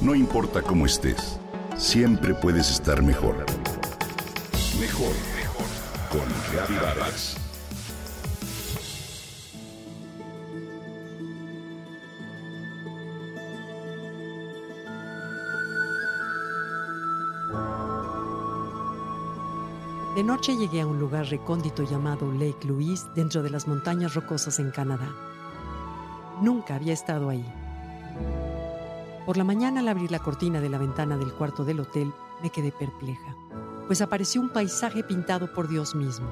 No importa cómo estés, siempre puedes estar mejor. Mejor, mejor. Con Vargas. De noche llegué a un lugar recóndito llamado Lake Louise dentro de las montañas rocosas en Canadá. Nunca había estado ahí. Por la mañana al abrir la cortina de la ventana del cuarto del hotel me quedé perpleja, pues apareció un paisaje pintado por Dios mismo.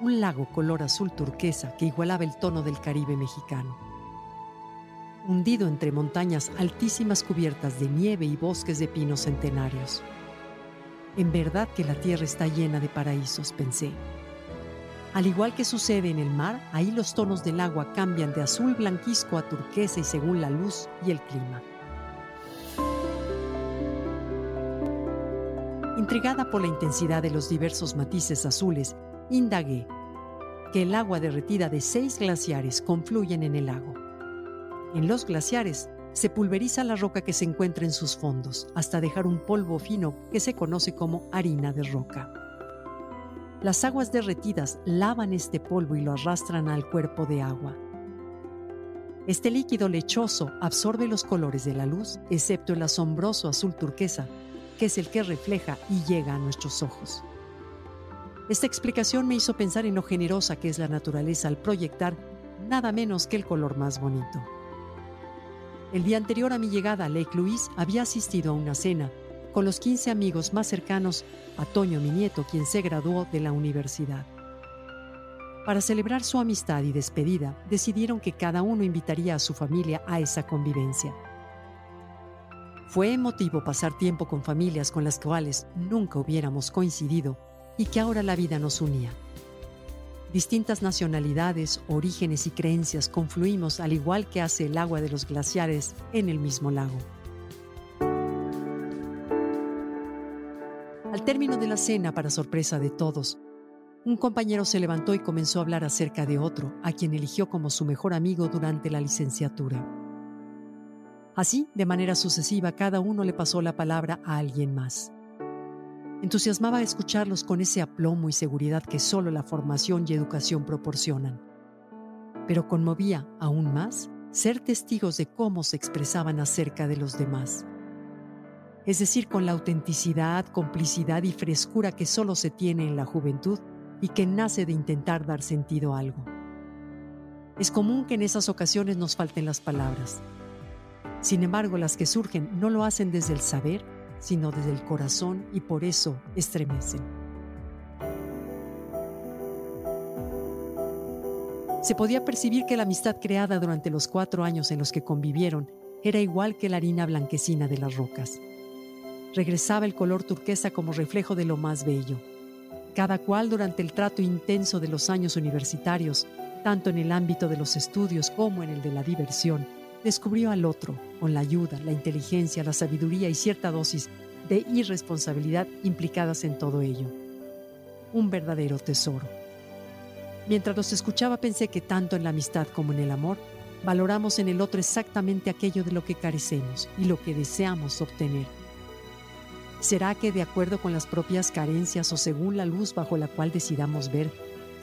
Un lago color azul turquesa que igualaba el tono del Caribe mexicano. Hundido entre montañas altísimas cubiertas de nieve y bosques de pinos centenarios. En verdad que la tierra está llena de paraísos, pensé. Al igual que sucede en el mar, ahí los tonos del agua cambian de azul blanquisco a turquesa y según la luz y el clima. Intrigada por la intensidad de los diversos matices azules, indagué que el agua derretida de seis glaciares confluyen en el lago. En los glaciares se pulveriza la roca que se encuentra en sus fondos hasta dejar un polvo fino que se conoce como harina de roca. Las aguas derretidas lavan este polvo y lo arrastran al cuerpo de agua. Este líquido lechoso absorbe los colores de la luz, excepto el asombroso azul turquesa, que es el que refleja y llega a nuestros ojos. Esta explicación me hizo pensar en lo generosa que es la naturaleza al proyectar nada menos que el color más bonito. El día anterior a mi llegada a Lake Louise había asistido a una cena con los 15 amigos más cercanos a Toño, mi nieto, quien se graduó de la universidad. Para celebrar su amistad y despedida, decidieron que cada uno invitaría a su familia a esa convivencia. Fue emotivo pasar tiempo con familias con las cuales nunca hubiéramos coincidido y que ahora la vida nos unía. Distintas nacionalidades, orígenes y creencias confluimos al igual que hace el agua de los glaciares en el mismo lago. Al término de la cena, para sorpresa de todos, un compañero se levantó y comenzó a hablar acerca de otro, a quien eligió como su mejor amigo durante la licenciatura. Así, de manera sucesiva, cada uno le pasó la palabra a alguien más. Entusiasmaba escucharlos con ese aplomo y seguridad que solo la formación y educación proporcionan. Pero conmovía aún más ser testigos de cómo se expresaban acerca de los demás es decir, con la autenticidad, complicidad y frescura que solo se tiene en la juventud y que nace de intentar dar sentido a algo. Es común que en esas ocasiones nos falten las palabras. Sin embargo, las que surgen no lo hacen desde el saber, sino desde el corazón y por eso estremecen. Se podía percibir que la amistad creada durante los cuatro años en los que convivieron era igual que la harina blanquecina de las rocas regresaba el color turquesa como reflejo de lo más bello. Cada cual durante el trato intenso de los años universitarios, tanto en el ámbito de los estudios como en el de la diversión, descubrió al otro con la ayuda, la inteligencia, la sabiduría y cierta dosis de irresponsabilidad implicadas en todo ello. Un verdadero tesoro. Mientras los escuchaba pensé que tanto en la amistad como en el amor, valoramos en el otro exactamente aquello de lo que carecemos y lo que deseamos obtener ¿Será que de acuerdo con las propias carencias o según la luz bajo la cual decidamos ver,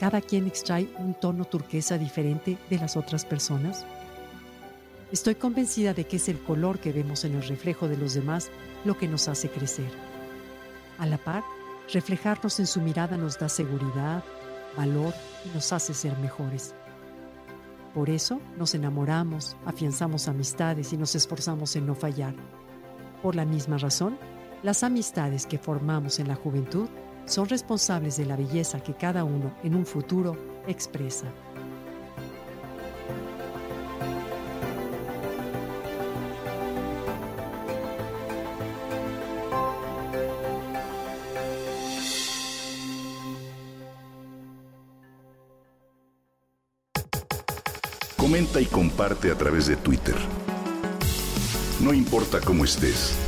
cada quien extrae un tono turquesa diferente de las otras personas? Estoy convencida de que es el color que vemos en el reflejo de los demás lo que nos hace crecer. A la par, reflejarnos en su mirada nos da seguridad, valor y nos hace ser mejores. Por eso nos enamoramos, afianzamos amistades y nos esforzamos en no fallar. Por la misma razón, las amistades que formamos en la juventud son responsables de la belleza que cada uno en un futuro expresa. Comenta y comparte a través de Twitter. No importa cómo estés